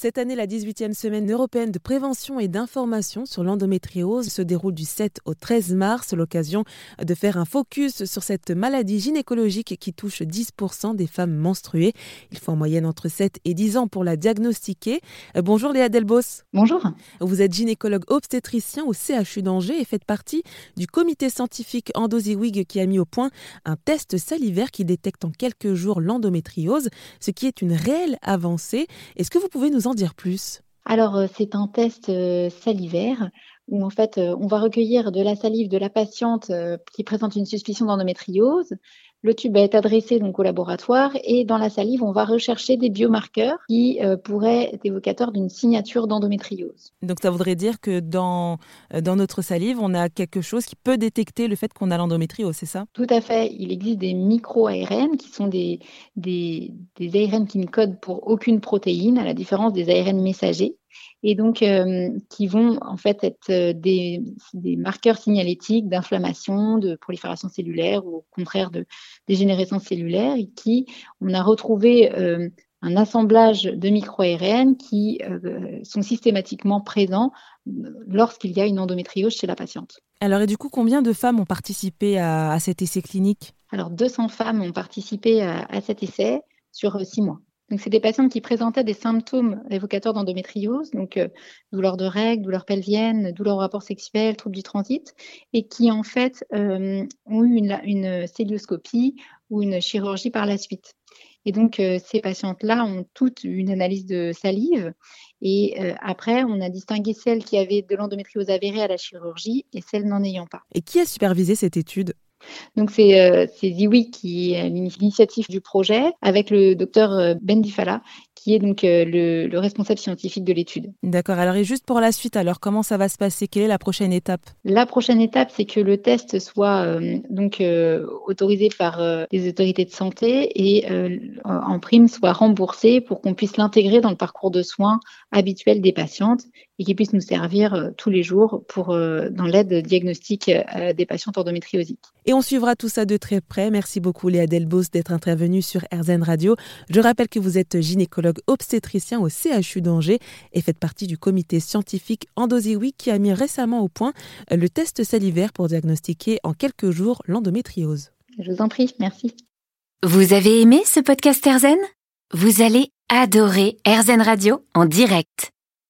Cette année, la 18e semaine européenne de prévention et d'information sur l'endométriose se déroule du 7 au 13 mars, l'occasion de faire un focus sur cette maladie gynécologique qui touche 10% des femmes menstruées. Il faut en moyenne entre 7 et 10 ans pour la diagnostiquer. Euh, bonjour Léa Delbos. Bonjour. Vous êtes gynécologue obstétricien au CHU d'Angers et faites partie du comité scientifique Endosiwig qui a mis au point un test salivaire qui détecte en quelques jours l'endométriose, ce qui est une réelle avancée. Est-ce que vous pouvez nous dire plus Alors, euh, c'est un test euh, salivaire où en fait, euh, on va recueillir de la salive de la patiente qui présente une suspicion d'endométriose. Le tube va être adressé donc au laboratoire et dans la salive, on va rechercher des biomarqueurs qui euh, pourraient être évocateurs d'une signature d'endométriose. Donc ça voudrait dire que dans, euh, dans notre salive, on a quelque chose qui peut détecter le fait qu'on a l'endométriose, c'est ça? Tout à fait. Il existe des micro-ARN qui sont des, des, des ARN qui ne codent pour aucune protéine, à la différence des ARN messagers et donc euh, qui vont en fait être euh, des, des marqueurs signalétiques d'inflammation, de prolifération cellulaire ou au contraire de dégénérescence cellulaire et qui, on a retrouvé euh, un assemblage de micro-ARN qui sont systématiquement présents lorsqu'il y a une endométriose chez la patiente. Alors et du coup, combien de femmes ont participé à, cet essai clinique? Alors 200 femmes ont participé à, à cet essai sur six mois. Donc, c'est des patientes qui présentaient des symptômes évocateurs d'endométriose, donc euh, douleur de règles, douleur pelvienne, douleur au rapport sexuel, troubles du transit, et qui en fait euh, ont eu une, une célioscopie ou une chirurgie par la suite. Et donc, euh, ces patientes-là ont toutes une analyse de salive. Et euh, après, on a distingué celles qui avaient de l'endométriose avérée à la chirurgie et celles n'en ayant pas. Et qui a supervisé cette étude? Donc c'est euh, Ziwi qui est l'initiative du projet avec le docteur euh, Ben Difala qui est donc euh, le, responsable scientifique de l'étude. D'accord. Alors et juste pour la suite, alors comment ça va se passer? Quelle est la prochaine étape? La prochaine étape, c'est que le test soit euh, donc autorisé par les autorités de santé et en prime soit remboursé pour qu'on puisse l'intégrer dans le parcours de soins habituel des patientes et qu'il puisse nous servir tous les jours pour dans l'aide diagnostique des patientes endométriosiques. Et on suivra tout ça de très près. Merci beaucoup Léa Delbos d'être intervenue sur RZN Radio. Je rappelle que vous êtes gynécologue obstétricien au CHU d'Angers et faites partie du comité scientifique Endosiwi qui a mis récemment au point le test salivaire pour diagnostiquer en quelques jours l'endométriose. Je vous en prie, merci. Vous avez aimé ce podcast RZN Vous allez adorer RZN Radio en direct.